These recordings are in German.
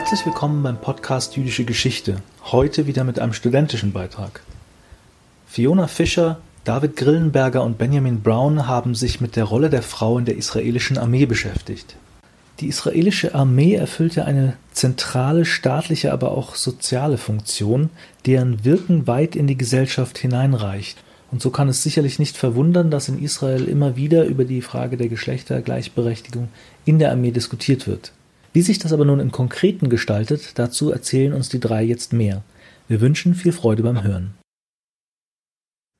Herzlich willkommen beim Podcast Jüdische Geschichte. Heute wieder mit einem studentischen Beitrag. Fiona Fischer, David Grillenberger und Benjamin Brown haben sich mit der Rolle der Frau in der israelischen Armee beschäftigt. Die israelische Armee erfüllte eine zentrale staatliche, aber auch soziale Funktion, deren Wirken weit in die Gesellschaft hineinreicht. Und so kann es sicherlich nicht verwundern, dass in Israel immer wieder über die Frage der Geschlechtergleichberechtigung in der Armee diskutiert wird. Wie sich das aber nun im Konkreten gestaltet, dazu erzählen uns die drei jetzt mehr. Wir wünschen viel Freude beim Hören.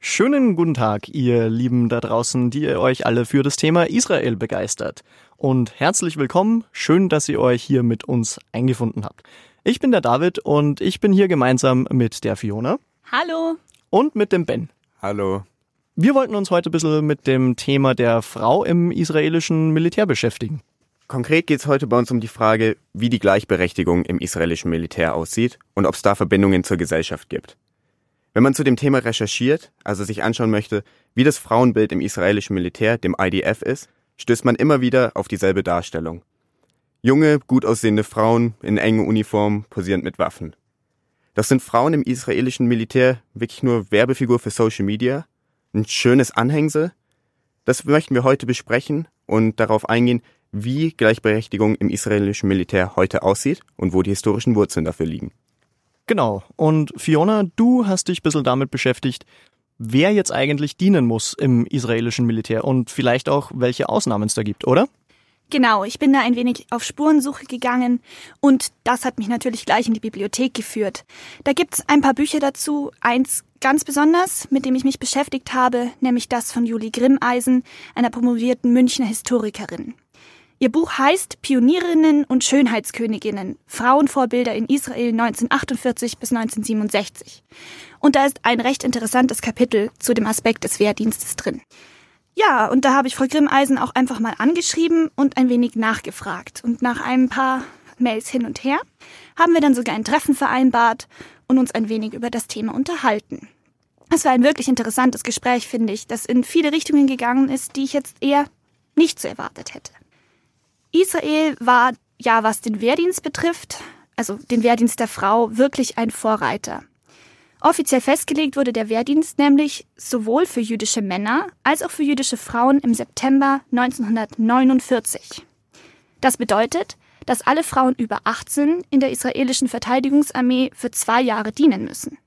Schönen guten Tag, ihr Lieben da draußen, die ihr euch alle für das Thema Israel begeistert. Und herzlich willkommen, schön, dass ihr euch hier mit uns eingefunden habt. Ich bin der David und ich bin hier gemeinsam mit der Fiona. Hallo. Und mit dem Ben. Hallo. Wir wollten uns heute ein bisschen mit dem Thema der Frau im israelischen Militär beschäftigen. Konkret geht es heute bei uns um die Frage, wie die Gleichberechtigung im israelischen Militär aussieht und ob es da Verbindungen zur Gesellschaft gibt. Wenn man zu dem Thema recherchiert, also sich anschauen möchte, wie das Frauenbild im israelischen Militär, dem IDF, ist, stößt man immer wieder auf dieselbe Darstellung. Junge, gut aussehende Frauen in engen Uniformen, posierend mit Waffen. Das sind Frauen im israelischen Militär wirklich nur Werbefigur für Social Media? Ein schönes Anhängsel? Das möchten wir heute besprechen und darauf eingehen, wie Gleichberechtigung im israelischen Militär heute aussieht und wo die historischen Wurzeln dafür liegen. Genau. Und Fiona, du hast dich ein bisschen damit beschäftigt, wer jetzt eigentlich dienen muss im israelischen Militär und vielleicht auch, welche Ausnahmen es da gibt, oder? Genau, ich bin da ein wenig auf Spurensuche gegangen und das hat mich natürlich gleich in die Bibliothek geführt. Da gibt's ein paar Bücher dazu, eins ganz besonders, mit dem ich mich beschäftigt habe, nämlich das von Julie Grimmeisen, einer promovierten Münchner Historikerin. Ihr Buch heißt Pionierinnen und Schönheitsköniginnen, Frauenvorbilder in Israel 1948 bis 1967. Und da ist ein recht interessantes Kapitel zu dem Aspekt des Wehrdienstes drin. Ja, und da habe ich Frau Grimmeisen auch einfach mal angeschrieben und ein wenig nachgefragt. Und nach ein paar Mails hin und her haben wir dann sogar ein Treffen vereinbart und uns ein wenig über das Thema unterhalten. Es war ein wirklich interessantes Gespräch, finde ich, das in viele Richtungen gegangen ist, die ich jetzt eher nicht so erwartet hätte. Israel war ja, was den Wehrdienst betrifft, also den Wehrdienst der Frau, wirklich ein Vorreiter. Offiziell festgelegt wurde der Wehrdienst nämlich sowohl für jüdische Männer als auch für jüdische Frauen im September 1949. Das bedeutet, dass alle Frauen über 18 in der israelischen Verteidigungsarmee für zwei Jahre dienen müssen.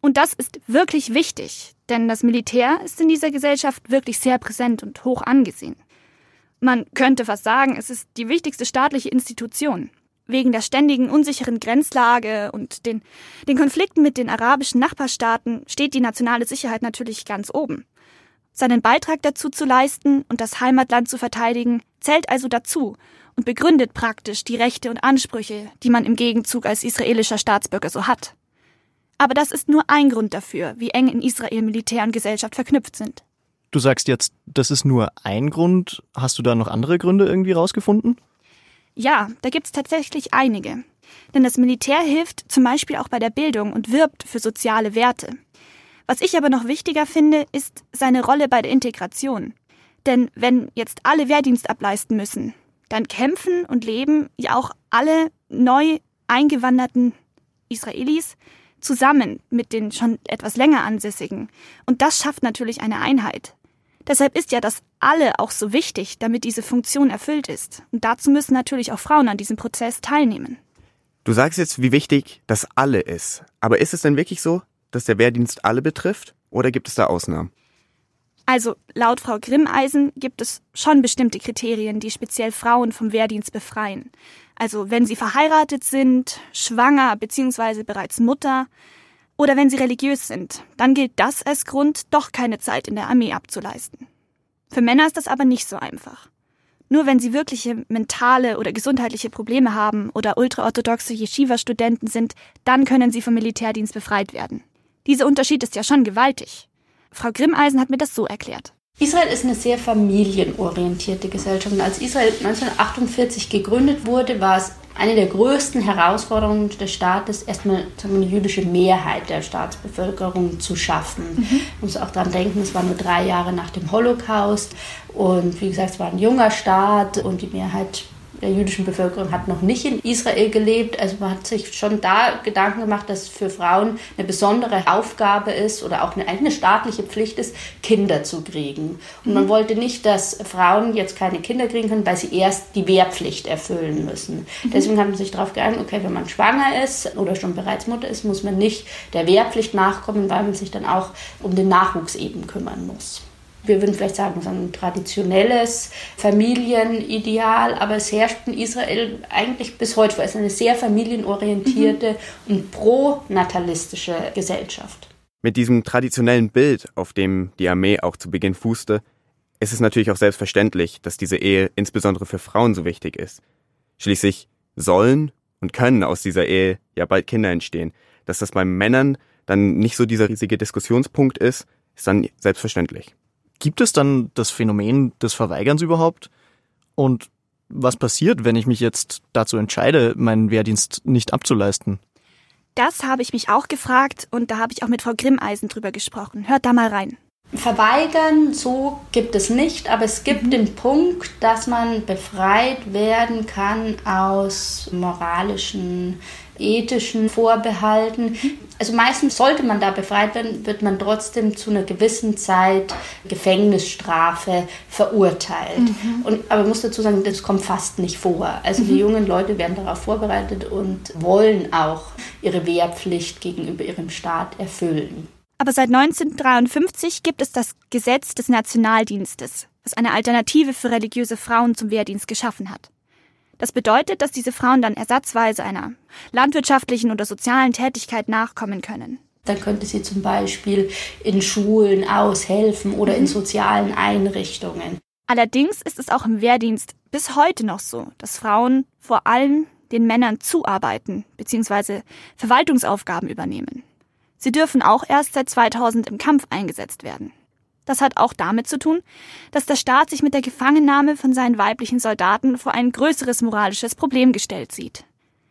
Und das ist wirklich wichtig, denn das Militär ist in dieser Gesellschaft wirklich sehr präsent und hoch angesehen. Man könnte fast sagen, es ist die wichtigste staatliche Institution. Wegen der ständigen unsicheren Grenzlage und den, den Konflikten mit den arabischen Nachbarstaaten steht die nationale Sicherheit natürlich ganz oben. Seinen Beitrag dazu zu leisten und das Heimatland zu verteidigen, zählt also dazu und begründet praktisch die Rechte und Ansprüche, die man im Gegenzug als israelischer Staatsbürger so hat. Aber das ist nur ein Grund dafür, wie eng in Israel Militär und Gesellschaft verknüpft sind. Du sagst jetzt, das ist nur ein Grund. Hast du da noch andere Gründe irgendwie rausgefunden? Ja, da gibt's tatsächlich einige. Denn das Militär hilft zum Beispiel auch bei der Bildung und wirbt für soziale Werte. Was ich aber noch wichtiger finde, ist seine Rolle bei der Integration. Denn wenn jetzt alle Wehrdienst ableisten müssen, dann kämpfen und leben ja auch alle neu eingewanderten Israelis zusammen mit den schon etwas länger Ansässigen. Und das schafft natürlich eine Einheit. Deshalb ist ja das alle auch so wichtig, damit diese Funktion erfüllt ist. Und dazu müssen natürlich auch Frauen an diesem Prozess teilnehmen. Du sagst jetzt, wie wichtig das alle ist. Aber ist es denn wirklich so, dass der Wehrdienst alle betrifft? Oder gibt es da Ausnahmen? Also laut Frau Grimmeisen gibt es schon bestimmte Kriterien, die speziell Frauen vom Wehrdienst befreien. Also wenn sie verheiratet sind, schwanger bzw. bereits Mutter, oder wenn sie religiös sind, dann gilt das als Grund, doch keine Zeit in der Armee abzuleisten. Für Männer ist das aber nicht so einfach. Nur wenn sie wirkliche mentale oder gesundheitliche Probleme haben oder ultraorthodoxe Yeshiva-Studenten sind, dann können sie vom Militärdienst befreit werden. Dieser Unterschied ist ja schon gewaltig. Frau Grimmeisen hat mir das so erklärt. Israel ist eine sehr familienorientierte Gesellschaft. Und als Israel 1948 gegründet wurde, war es eine der größten Herausforderungen des Staates, erstmal eine jüdische Mehrheit der Staatsbevölkerung zu schaffen. Mhm. Man muss auch daran denken, es war nur drei Jahre nach dem Holocaust und wie gesagt, es war ein junger Staat und die Mehrheit der jüdischen Bevölkerung hat noch nicht in Israel gelebt. Also man hat sich schon da Gedanken gemacht, dass für Frauen eine besondere Aufgabe ist oder auch eine eigene staatliche Pflicht ist, Kinder zu kriegen. Und man mhm. wollte nicht, dass Frauen jetzt keine Kinder kriegen können, weil sie erst die Wehrpflicht erfüllen müssen. Mhm. Deswegen haben sie sich darauf geeinigt, okay, wenn man schwanger ist oder schon bereits Mutter ist, muss man nicht der Wehrpflicht nachkommen, weil man sich dann auch um den Nachwuchs eben kümmern muss wir würden vielleicht sagen, so ein traditionelles Familienideal, aber es herrscht in Israel eigentlich bis heute vor. Es ist eine sehr familienorientierte mhm. und pronatalistische Gesellschaft. Mit diesem traditionellen Bild, auf dem die Armee auch zu Beginn fußte, ist es natürlich auch selbstverständlich, dass diese Ehe insbesondere für Frauen so wichtig ist. Schließlich sollen und können aus dieser Ehe ja bald Kinder entstehen. Dass das bei Männern dann nicht so dieser riesige Diskussionspunkt ist, ist dann selbstverständlich. Gibt es dann das Phänomen des Verweigerns überhaupt? Und was passiert, wenn ich mich jetzt dazu entscheide, meinen Wehrdienst nicht abzuleisten? Das habe ich mich auch gefragt und da habe ich auch mit Frau Grimmeisen drüber gesprochen. Hört da mal rein. Verweigern, so gibt es nicht, aber es gibt mhm. den Punkt, dass man befreit werden kann aus moralischen ethischen Vorbehalten. Also meistens sollte man da befreit werden, wird man trotzdem zu einer gewissen Zeit Gefängnisstrafe verurteilt. Mhm. Und, aber ich muss dazu sagen, das kommt fast nicht vor. Also mhm. die jungen Leute werden darauf vorbereitet und wollen auch ihre Wehrpflicht gegenüber ihrem Staat erfüllen. Aber seit 1953 gibt es das Gesetz des Nationaldienstes, was eine Alternative für religiöse Frauen zum Wehrdienst geschaffen hat. Das bedeutet, dass diese Frauen dann ersatzweise einer landwirtschaftlichen oder sozialen Tätigkeit nachkommen können. Dann könnte sie zum Beispiel in Schulen aushelfen oder in mhm. sozialen Einrichtungen. Allerdings ist es auch im Wehrdienst bis heute noch so, dass Frauen vor allem den Männern zuarbeiten bzw. Verwaltungsaufgaben übernehmen. Sie dürfen auch erst seit 2000 im Kampf eingesetzt werden. Das hat auch damit zu tun, dass der Staat sich mit der Gefangennahme von seinen weiblichen Soldaten vor ein größeres moralisches Problem gestellt sieht.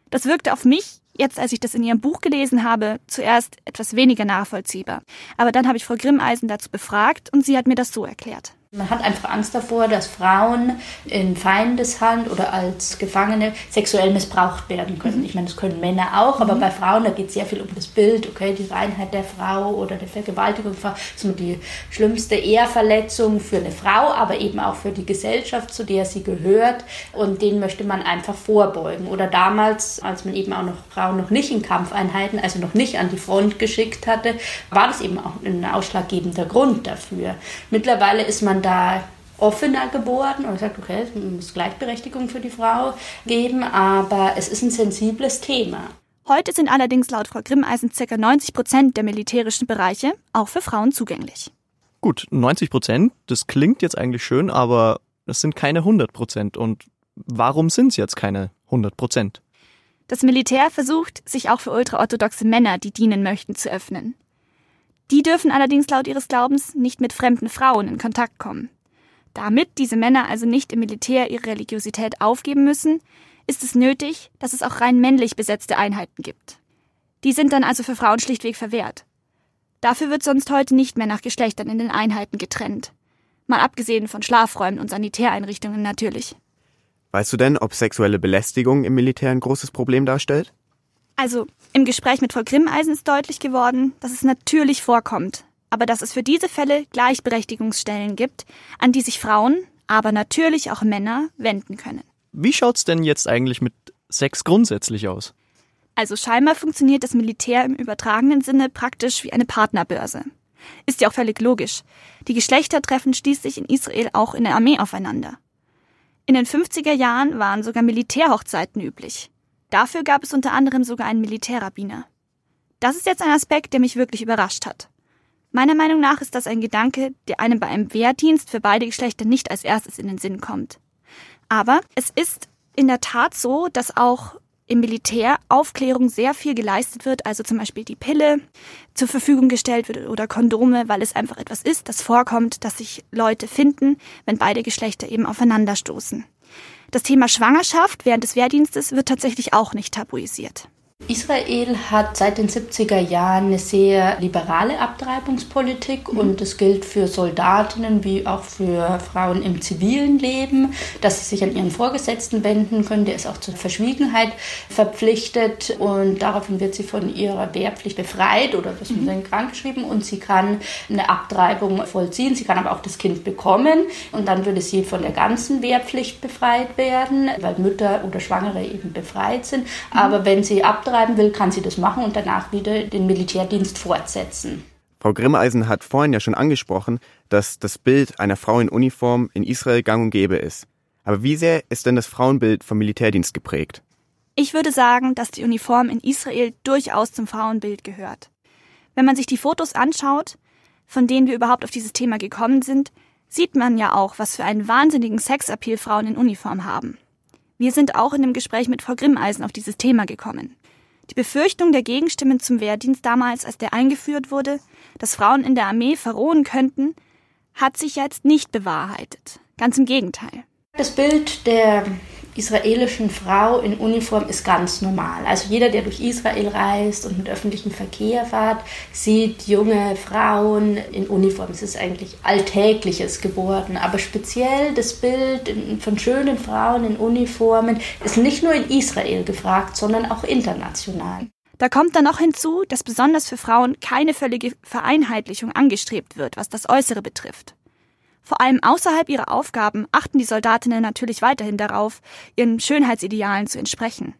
Das wirkte auf mich, jetzt als ich das in ihrem Buch gelesen habe, zuerst etwas weniger nachvollziehbar. Aber dann habe ich Frau Grimmeisen dazu befragt und sie hat mir das so erklärt. Man hat einfach Angst davor, dass Frauen in Feindeshand oder als Gefangene sexuell missbraucht werden können. Mhm. Ich meine, das können Männer auch, aber mhm. bei Frauen, da geht es sehr viel um das Bild, okay, die Reinheit der Frau oder der Vergewaltigung. Das ist die schlimmste Ehrverletzung für eine Frau, aber eben auch für die Gesellschaft, zu der sie gehört. Und den möchte man einfach vorbeugen. Oder damals, als man eben auch noch Frauen noch nicht in Kampfeinheiten, also noch nicht an die Front geschickt hatte, war das eben auch ein ausschlaggebender Grund dafür. Mittlerweile ist man da offener geworden und sagt, okay, es muss Gleichberechtigung für die Frau geben, aber es ist ein sensibles Thema. Heute sind allerdings laut Frau Grimmeisen ca. 90 Prozent der militärischen Bereiche auch für Frauen zugänglich. Gut, 90 Prozent, das klingt jetzt eigentlich schön, aber es sind keine 100 Prozent. Und warum sind es jetzt keine 100 Prozent? Das Militär versucht, sich auch für ultraorthodoxe Männer, die dienen möchten, zu öffnen. Die dürfen allerdings laut ihres Glaubens nicht mit fremden Frauen in Kontakt kommen. Damit diese Männer also nicht im Militär ihre Religiosität aufgeben müssen, ist es nötig, dass es auch rein männlich besetzte Einheiten gibt. Die sind dann also für Frauen schlichtweg verwehrt. Dafür wird sonst heute nicht mehr nach Geschlechtern in den Einheiten getrennt. Mal abgesehen von Schlafräumen und Sanitäreinrichtungen natürlich. Weißt du denn, ob sexuelle Belästigung im Militär ein großes Problem darstellt? Also, im Gespräch mit Frau Grimmeisen ist deutlich geworden, dass es natürlich vorkommt, aber dass es für diese Fälle Gleichberechtigungsstellen gibt, an die sich Frauen, aber natürlich auch Männer wenden können. Wie schaut's denn jetzt eigentlich mit Sex grundsätzlich aus? Also scheinbar funktioniert das Militär im übertragenen Sinne praktisch wie eine Partnerbörse. Ist ja auch völlig logisch. Die Geschlechter treffen schließlich in Israel auch in der Armee aufeinander. In den 50er Jahren waren sogar Militärhochzeiten üblich. Dafür gab es unter anderem sogar einen Militärrabbiner. Das ist jetzt ein Aspekt, der mich wirklich überrascht hat. Meiner Meinung nach ist das ein Gedanke, der einem bei einem Wehrdienst für beide Geschlechter nicht als erstes in den Sinn kommt. Aber es ist in der Tat so, dass auch im Militär Aufklärung sehr viel geleistet wird, also zum Beispiel die Pille zur Verfügung gestellt wird oder Kondome, weil es einfach etwas ist, das vorkommt, dass sich Leute finden, wenn beide Geschlechter eben aufeinanderstoßen. Das Thema Schwangerschaft während des Wehrdienstes wird tatsächlich auch nicht tabuisiert. Israel hat seit den 70er Jahren eine sehr liberale Abtreibungspolitik mhm. und das gilt für Soldatinnen wie auch für Frauen im zivilen Leben, dass sie sich an ihren Vorgesetzten wenden können. Der ist auch zur Verschwiegenheit verpflichtet und daraufhin wird sie von ihrer Wehrpflicht befreit oder das mhm. dann krankgeschrieben und sie kann eine Abtreibung vollziehen. Sie kann aber auch das Kind bekommen und dann würde sie von der ganzen Wehrpflicht befreit werden, weil Mütter oder Schwangere eben befreit sind. Mhm. Aber wenn sie abtreiben, bleiben will, kann sie das machen und danach wieder den Militärdienst fortsetzen. Frau Grimmeisen hat vorhin ja schon angesprochen, dass das Bild einer Frau in Uniform in Israel gang und gäbe ist. Aber wie sehr ist denn das Frauenbild vom Militärdienst geprägt? Ich würde sagen, dass die Uniform in Israel durchaus zum Frauenbild gehört. Wenn man sich die Fotos anschaut, von denen wir überhaupt auf dieses Thema gekommen sind, sieht man ja auch, was für einen wahnsinnigen Sexappeal Frauen in Uniform haben. Wir sind auch in dem Gespräch mit Frau Grimmeisen auf dieses Thema gekommen. Die Befürchtung der Gegenstimmen zum Wehrdienst damals, als der eingeführt wurde, dass Frauen in der Armee verrohen könnten, hat sich jetzt nicht bewahrheitet. Ganz im Gegenteil. Das Bild der israelischen Frau in Uniform ist ganz normal. Also jeder, der durch Israel reist und mit öffentlichem Verkehr fährt, sieht junge Frauen in Uniform. Es ist eigentlich Alltägliches geworden. Aber speziell das Bild von schönen Frauen in Uniformen ist nicht nur in Israel gefragt, sondern auch international. Da kommt dann noch hinzu, dass besonders für Frauen keine völlige Vereinheitlichung angestrebt wird, was das Äußere betrifft. Vor allem außerhalb ihrer Aufgaben achten die Soldatinnen natürlich weiterhin darauf, ihren Schönheitsidealen zu entsprechen.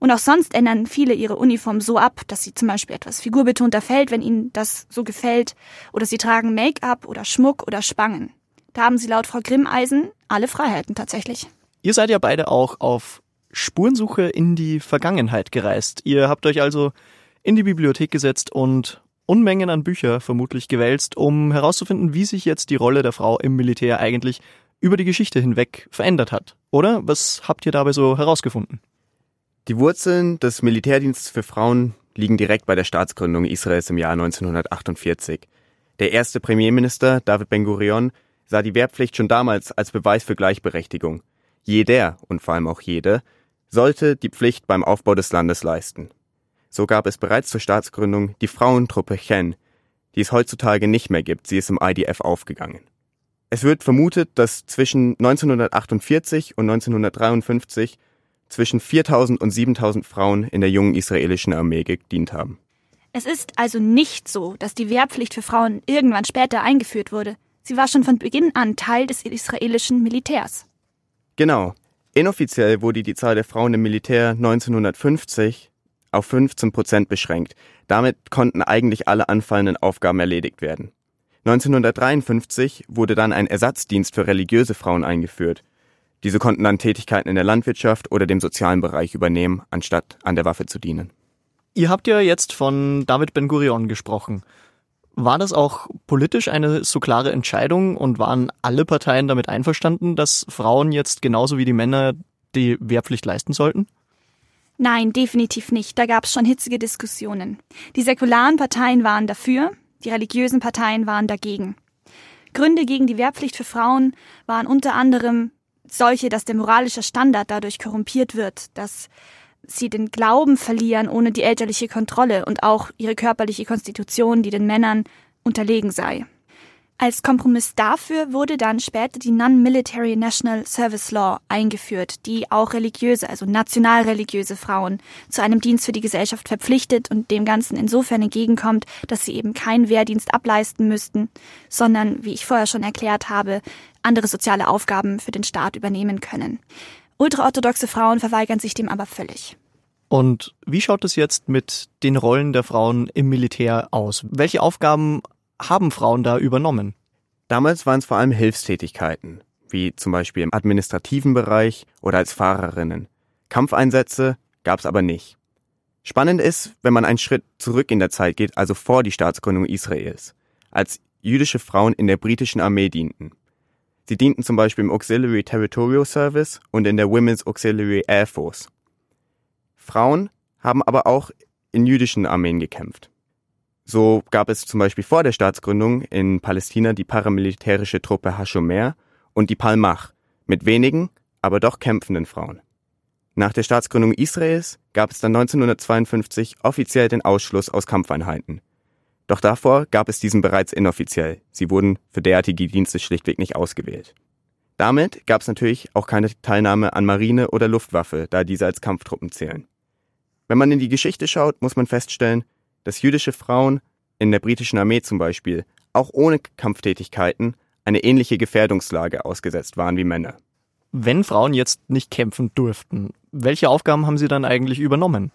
Und auch sonst ändern viele ihre Uniform so ab, dass sie zum Beispiel etwas figurbetonter fällt, wenn ihnen das so gefällt, oder sie tragen Make-up oder Schmuck oder Spangen. Da haben sie laut Frau Grimmeisen alle Freiheiten tatsächlich. Ihr seid ja beide auch auf Spurensuche in die Vergangenheit gereist. Ihr habt euch also in die Bibliothek gesetzt und Unmengen an Bücher vermutlich gewälzt, um herauszufinden, wie sich jetzt die Rolle der Frau im Militär eigentlich über die Geschichte hinweg verändert hat. Oder was habt ihr dabei so herausgefunden? Die Wurzeln des Militärdienstes für Frauen liegen direkt bei der Staatsgründung Israels im Jahr 1948. Der erste Premierminister David Ben-Gurion sah die Wehrpflicht schon damals als Beweis für Gleichberechtigung. Jeder und vor allem auch jede sollte die Pflicht beim Aufbau des Landes leisten. So gab es bereits zur Staatsgründung die Frauentruppe Chen, die es heutzutage nicht mehr gibt. Sie ist im IDF aufgegangen. Es wird vermutet, dass zwischen 1948 und 1953 zwischen 4000 und 7000 Frauen in der jungen israelischen Armee gedient haben. Es ist also nicht so, dass die Wehrpflicht für Frauen irgendwann später eingeführt wurde. Sie war schon von Beginn an Teil des israelischen Militärs. Genau. Inoffiziell wurde die Zahl der Frauen im Militär 1950 auf 15 Prozent beschränkt. Damit konnten eigentlich alle anfallenden Aufgaben erledigt werden. 1953 wurde dann ein Ersatzdienst für religiöse Frauen eingeführt. Diese konnten dann Tätigkeiten in der Landwirtschaft oder dem sozialen Bereich übernehmen, anstatt an der Waffe zu dienen. Ihr habt ja jetzt von David Ben-Gurion gesprochen. War das auch politisch eine so klare Entscheidung und waren alle Parteien damit einverstanden, dass Frauen jetzt genauso wie die Männer die Wehrpflicht leisten sollten? Nein, definitiv nicht. Da gab es schon hitzige Diskussionen. Die säkularen Parteien waren dafür, die religiösen Parteien waren dagegen. Gründe gegen die Wehrpflicht für Frauen waren unter anderem solche, dass der moralische Standard dadurch korrumpiert wird, dass sie den Glauben verlieren ohne die elterliche Kontrolle und auch ihre körperliche Konstitution, die den Männern unterlegen sei. Als Kompromiss dafür wurde dann später die Non-Military National Service Law eingeführt, die auch religiöse, also nationalreligiöse Frauen zu einem Dienst für die Gesellschaft verpflichtet und dem Ganzen insofern entgegenkommt, dass sie eben keinen Wehrdienst ableisten müssten, sondern, wie ich vorher schon erklärt habe, andere soziale Aufgaben für den Staat übernehmen können. Ultraorthodoxe Frauen verweigern sich dem aber völlig. Und wie schaut es jetzt mit den Rollen der Frauen im Militär aus? Welche Aufgaben haben Frauen da übernommen? Damals waren es vor allem Hilfstätigkeiten, wie zum Beispiel im administrativen Bereich oder als Fahrerinnen. Kampfeinsätze gab es aber nicht. Spannend ist, wenn man einen Schritt zurück in der Zeit geht, also vor die Staatsgründung Israels, als jüdische Frauen in der britischen Armee dienten. Sie dienten zum Beispiel im Auxiliary Territorial Service und in der Women's Auxiliary Air Force. Frauen haben aber auch in jüdischen Armeen gekämpft. So gab es zum Beispiel vor der Staatsgründung in Palästina die paramilitärische Truppe Hashomer und die Palmach mit wenigen, aber doch kämpfenden Frauen. Nach der Staatsgründung Israels gab es dann 1952 offiziell den Ausschluss aus Kampfeinheiten. Doch davor gab es diesen bereits inoffiziell. Sie wurden für derartige Dienste schlichtweg nicht ausgewählt. Damit gab es natürlich auch keine Teilnahme an Marine oder Luftwaffe, da diese als Kampftruppen zählen. Wenn man in die Geschichte schaut, muss man feststellen, dass jüdische Frauen in der britischen Armee zum Beispiel auch ohne Kampftätigkeiten eine ähnliche Gefährdungslage ausgesetzt waren wie Männer. Wenn Frauen jetzt nicht kämpfen durften, welche Aufgaben haben sie dann eigentlich übernommen?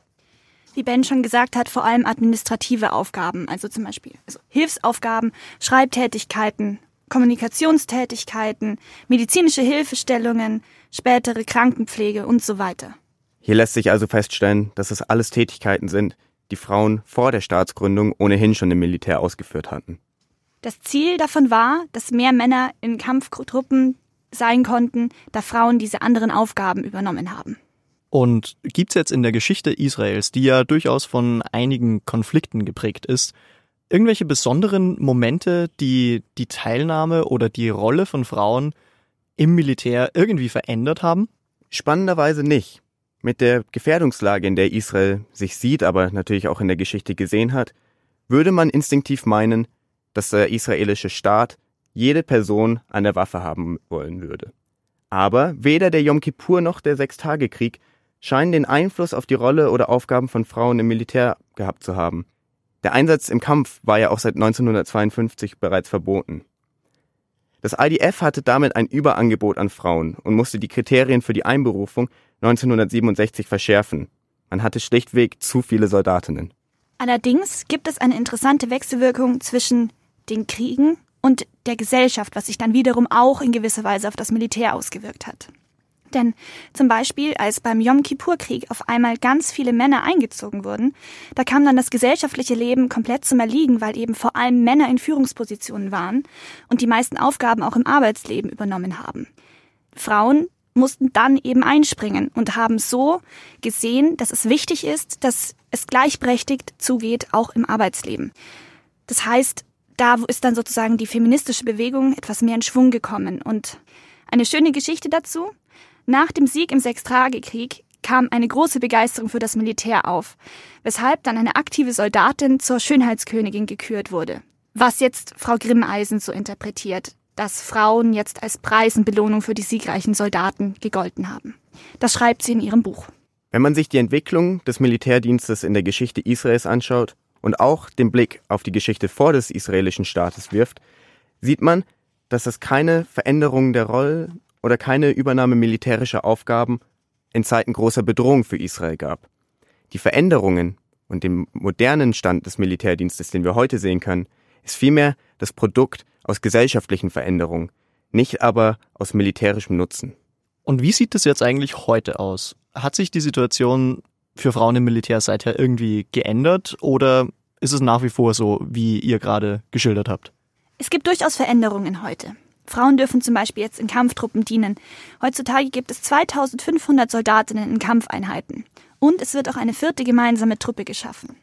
Wie Ben schon gesagt hat, vor allem administrative Aufgaben, also zum Beispiel also Hilfsaufgaben, Schreibtätigkeiten, Kommunikationstätigkeiten, medizinische Hilfestellungen, spätere Krankenpflege und so weiter. Hier lässt sich also feststellen, dass es alles Tätigkeiten sind, die Frauen vor der Staatsgründung ohnehin schon im Militär ausgeführt hatten. Das Ziel davon war, dass mehr Männer in Kampftruppen sein konnten, da Frauen diese anderen Aufgaben übernommen haben. Und gibt's jetzt in der Geschichte Israels, die ja durchaus von einigen Konflikten geprägt ist, irgendwelche besonderen Momente, die die Teilnahme oder die Rolle von Frauen im Militär irgendwie verändert haben? Spannenderweise nicht. Mit der Gefährdungslage, in der Israel sich sieht, aber natürlich auch in der Geschichte gesehen hat, würde man instinktiv meinen, dass der israelische Staat jede Person an der Waffe haben wollen würde. Aber weder der Yom Kippur noch der Sechstagekrieg scheinen den Einfluss auf die Rolle oder Aufgaben von Frauen im Militär gehabt zu haben. Der Einsatz im Kampf war ja auch seit 1952 bereits verboten. Das IDF hatte damit ein Überangebot an Frauen und musste die Kriterien für die Einberufung 1967 verschärfen. Man hatte schlichtweg zu viele Soldatinnen. Allerdings gibt es eine interessante Wechselwirkung zwischen den Kriegen und der Gesellschaft, was sich dann wiederum auch in gewisser Weise auf das Militär ausgewirkt hat. Denn zum Beispiel, als beim Yom Kippur-Krieg auf einmal ganz viele Männer eingezogen wurden, da kam dann das gesellschaftliche Leben komplett zum Erliegen, weil eben vor allem Männer in Führungspositionen waren und die meisten Aufgaben auch im Arbeitsleben übernommen haben. Frauen mussten dann eben einspringen und haben so gesehen, dass es wichtig ist, dass es gleichberechtigt zugeht, auch im Arbeitsleben. Das heißt, da ist dann sozusagen die feministische Bewegung etwas mehr in Schwung gekommen. Und eine schöne Geschichte dazu. Nach dem Sieg im Sechstagekrieg kam eine große Begeisterung für das Militär auf, weshalb dann eine aktive Soldatin zur Schönheitskönigin gekürt wurde. Was jetzt Frau Grimmeisen so interpretiert, dass Frauen jetzt als Preis und Belohnung für die siegreichen Soldaten gegolten haben. Das schreibt sie in ihrem Buch. Wenn man sich die Entwicklung des Militärdienstes in der Geschichte Israels anschaut, und auch den Blick auf die Geschichte vor des israelischen Staates wirft, sieht man, dass es keine Veränderung der Rolle oder keine Übernahme militärischer Aufgaben in Zeiten großer Bedrohung für Israel gab. Die Veränderungen und den modernen Stand des Militärdienstes, den wir heute sehen können, ist vielmehr das Produkt aus gesellschaftlichen Veränderungen, nicht aber aus militärischem Nutzen. Und wie sieht es jetzt eigentlich heute aus? Hat sich die Situation für Frauen im Militär seither irgendwie geändert oder ist es nach wie vor so, wie ihr gerade geschildert habt? Es gibt durchaus Veränderungen heute. Frauen dürfen zum Beispiel jetzt in Kampftruppen dienen. Heutzutage gibt es 2500 Soldatinnen in Kampfeinheiten. Und es wird auch eine vierte gemeinsame Truppe geschaffen.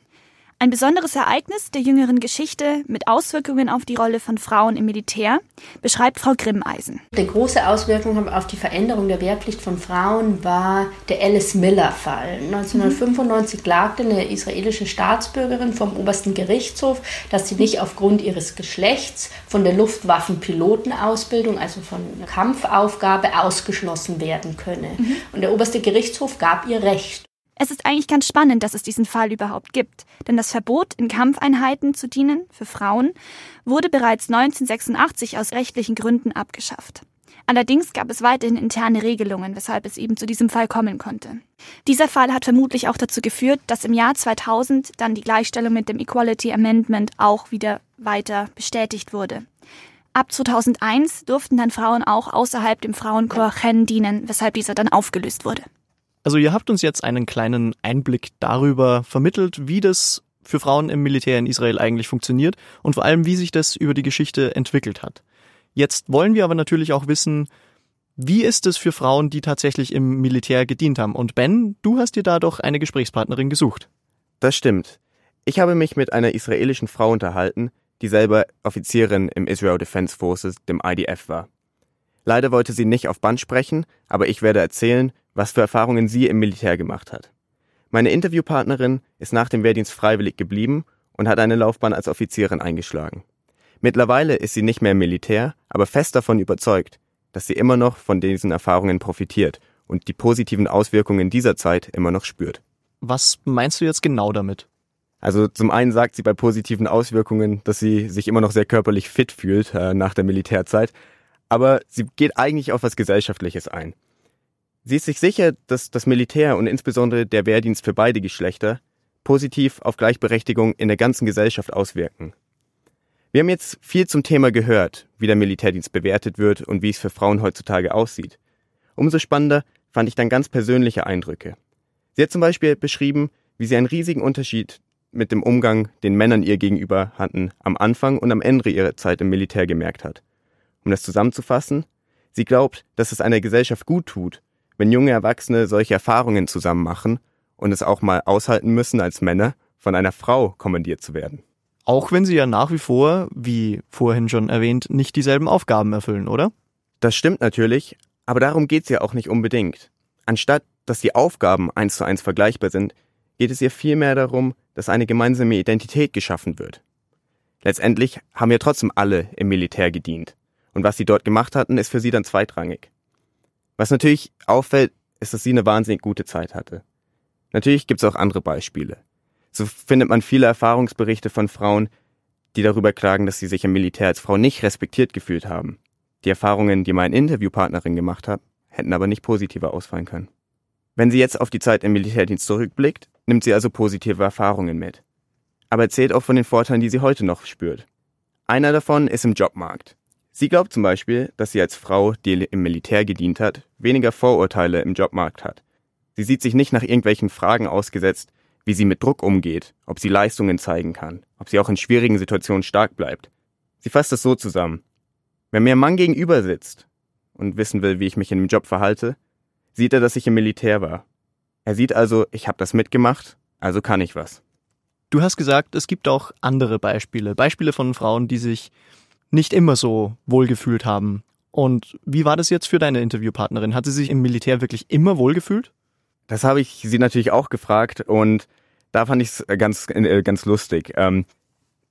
Ein besonderes Ereignis der jüngeren Geschichte mit Auswirkungen auf die Rolle von Frauen im Militär beschreibt Frau Grimmeisen. Die große Auswirkung auf die Veränderung der Wehrpflicht von Frauen war der Alice Miller-Fall. 1995 klagte eine israelische Staatsbürgerin vom obersten Gerichtshof, dass sie nicht aufgrund ihres Geschlechts von der Luftwaffenpilotenausbildung, also von Kampfaufgabe, ausgeschlossen werden könne. Mhm. Und der oberste Gerichtshof gab ihr Recht. Es ist eigentlich ganz spannend, dass es diesen Fall überhaupt gibt, denn das Verbot, in Kampfeinheiten zu dienen für Frauen, wurde bereits 1986 aus rechtlichen Gründen abgeschafft. Allerdings gab es weiterhin interne Regelungen, weshalb es eben zu diesem Fall kommen konnte. Dieser Fall hat vermutlich auch dazu geführt, dass im Jahr 2000 dann die Gleichstellung mit dem Equality Amendment auch wieder weiter bestätigt wurde. Ab 2001 durften dann Frauen auch außerhalb dem Frauenchor Chen dienen, weshalb dieser dann aufgelöst wurde. Also ihr habt uns jetzt einen kleinen Einblick darüber vermittelt, wie das für Frauen im Militär in Israel eigentlich funktioniert und vor allem, wie sich das über die Geschichte entwickelt hat. Jetzt wollen wir aber natürlich auch wissen, wie ist es für Frauen, die tatsächlich im Militär gedient haben? Und Ben, du hast dir da doch eine Gesprächspartnerin gesucht. Das stimmt. Ich habe mich mit einer israelischen Frau unterhalten, die selber Offizierin im Israel Defense Forces, dem IDF war. Leider wollte sie nicht auf Band sprechen, aber ich werde erzählen, was für Erfahrungen sie im Militär gemacht hat. Meine Interviewpartnerin ist nach dem Wehrdienst freiwillig geblieben und hat eine Laufbahn als Offizierin eingeschlagen. Mittlerweile ist sie nicht mehr im Militär, aber fest davon überzeugt, dass sie immer noch von diesen Erfahrungen profitiert und die positiven Auswirkungen dieser Zeit immer noch spürt. Was meinst du jetzt genau damit? Also zum einen sagt sie bei positiven Auswirkungen, dass sie sich immer noch sehr körperlich fit fühlt äh, nach der Militärzeit, aber sie geht eigentlich auf was Gesellschaftliches ein. Sie ist sich sicher, dass das Militär und insbesondere der Wehrdienst für beide Geschlechter positiv auf Gleichberechtigung in der ganzen Gesellschaft auswirken. Wir haben jetzt viel zum Thema gehört, wie der Militärdienst bewertet wird und wie es für Frauen heutzutage aussieht. Umso spannender fand ich dann ganz persönliche Eindrücke. Sie hat zum Beispiel beschrieben, wie sie einen riesigen Unterschied mit dem Umgang, den Männern ihr gegenüber hatten, am Anfang und am Ende ihrer Zeit im Militär gemerkt hat. Um das zusammenzufassen, sie glaubt, dass es einer Gesellschaft gut tut, wenn junge Erwachsene solche Erfahrungen zusammen machen und es auch mal aushalten müssen, als Männer von einer Frau kommandiert zu werden. Auch wenn sie ja nach wie vor, wie vorhin schon erwähnt, nicht dieselben Aufgaben erfüllen, oder? Das stimmt natürlich, aber darum geht's ja auch nicht unbedingt. Anstatt, dass die Aufgaben eins zu eins vergleichbar sind, geht es ihr vielmehr darum, dass eine gemeinsame Identität geschaffen wird. Letztendlich haben ja trotzdem alle im Militär gedient. Und was sie dort gemacht hatten, ist für sie dann zweitrangig. Was natürlich auffällt, ist, dass sie eine wahnsinnig gute Zeit hatte. Natürlich gibt's auch andere Beispiele. So findet man viele Erfahrungsberichte von Frauen, die darüber klagen, dass sie sich im Militär als Frau nicht respektiert gefühlt haben. Die Erfahrungen, die meine Interviewpartnerin gemacht hat, hätten aber nicht positiver ausfallen können. Wenn sie jetzt auf die Zeit im Militärdienst zurückblickt, nimmt sie also positive Erfahrungen mit. Aber erzählt auch von den Vorteilen, die sie heute noch spürt. Einer davon ist im Jobmarkt. Sie glaubt zum Beispiel, dass sie als Frau, die im Militär gedient hat, weniger Vorurteile im Jobmarkt hat. Sie sieht sich nicht nach irgendwelchen Fragen ausgesetzt, wie sie mit Druck umgeht, ob sie Leistungen zeigen kann, ob sie auch in schwierigen Situationen stark bleibt. Sie fasst es so zusammen. Wenn mir ein Mann gegenüber sitzt und wissen will, wie ich mich in dem Job verhalte, sieht er, dass ich im Militär war. Er sieht also, ich habe das mitgemacht, also kann ich was. Du hast gesagt, es gibt auch andere Beispiele, Beispiele von Frauen, die sich nicht immer so wohlgefühlt haben. Und wie war das jetzt für deine Interviewpartnerin? Hat sie sich im Militär wirklich immer wohlgefühlt? Das habe ich sie natürlich auch gefragt und da fand ich es ganz, äh, ganz lustig. Ähm,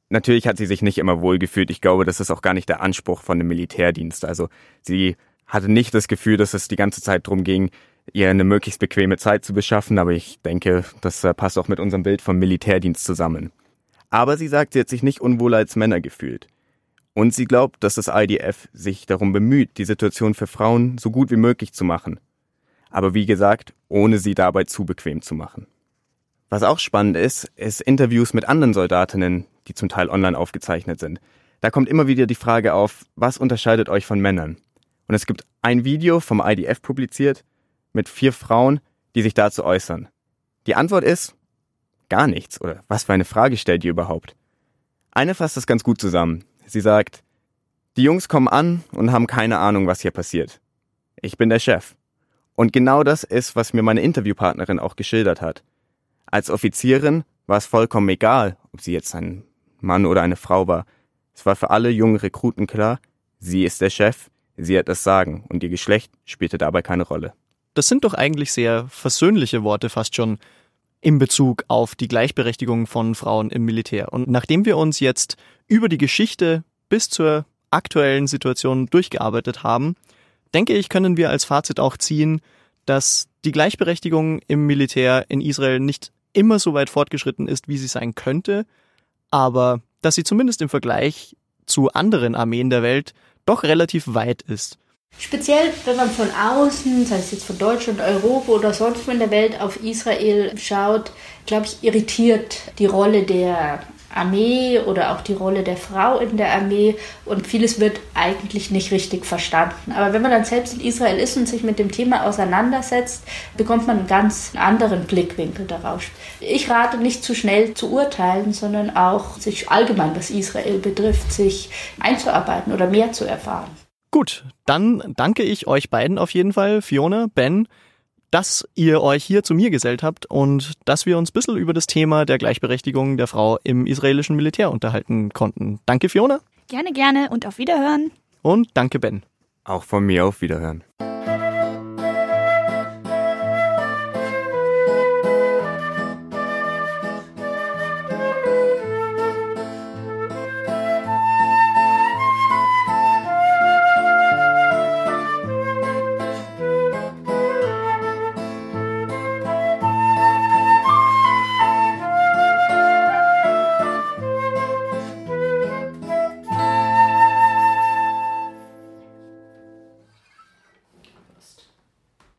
natürlich hat sie sich nicht immer wohlgefühlt. Ich glaube, das ist auch gar nicht der Anspruch von dem Militärdienst. Also sie hatte nicht das Gefühl, dass es die ganze Zeit darum ging, ihr eine möglichst bequeme Zeit zu beschaffen, aber ich denke, das äh, passt auch mit unserem Bild vom Militärdienst zusammen. Aber sie sagt, sie hat sich nicht unwohl als Männer gefühlt. Und sie glaubt, dass das IDF sich darum bemüht, die Situation für Frauen so gut wie möglich zu machen. Aber wie gesagt, ohne sie dabei zu bequem zu machen. Was auch spannend ist, ist Interviews mit anderen Soldatinnen, die zum Teil online aufgezeichnet sind. Da kommt immer wieder die Frage auf, was unterscheidet euch von Männern? Und es gibt ein Video vom IDF publiziert mit vier Frauen, die sich dazu äußern. Die Antwort ist gar nichts. Oder was für eine Frage stellt ihr überhaupt? Eine fasst das ganz gut zusammen. Sie sagt, die Jungs kommen an und haben keine Ahnung, was hier passiert. Ich bin der Chef. Und genau das ist, was mir meine Interviewpartnerin auch geschildert hat. Als Offizierin war es vollkommen egal, ob sie jetzt ein Mann oder eine Frau war. Es war für alle jungen Rekruten klar, sie ist der Chef, Sie hat das Sagen und ihr Geschlecht spielte dabei keine Rolle. Das sind doch eigentlich sehr versöhnliche Worte fast schon in Bezug auf die Gleichberechtigung von Frauen im Militär. Und nachdem wir uns jetzt über die Geschichte bis zur aktuellen Situation durchgearbeitet haben, denke ich, können wir als Fazit auch ziehen, dass die Gleichberechtigung im Militär in Israel nicht immer so weit fortgeschritten ist, wie sie sein könnte, aber dass sie zumindest im Vergleich zu anderen Armeen der Welt doch relativ weit ist. Speziell, wenn man von außen, sei es jetzt von Deutschland, Europa oder sonst wo in der Welt auf Israel schaut, glaube ich, irritiert die Rolle der Armee oder auch die Rolle der Frau in der Armee und vieles wird eigentlich nicht richtig verstanden. Aber wenn man dann selbst in Israel ist und sich mit dem Thema auseinandersetzt, bekommt man einen ganz anderen Blickwinkel darauf. Ich rate nicht zu schnell zu urteilen, sondern auch sich allgemein, was Israel betrifft, sich einzuarbeiten oder mehr zu erfahren. Gut, dann danke ich euch beiden auf jeden Fall, Fiona, Ben dass ihr euch hier zu mir gesellt habt und dass wir uns ein bisschen über das Thema der Gleichberechtigung der Frau im israelischen Militär unterhalten konnten. Danke, Fiona. Gerne, gerne und auf Wiederhören. Und danke, Ben. Auch von mir auf Wiederhören.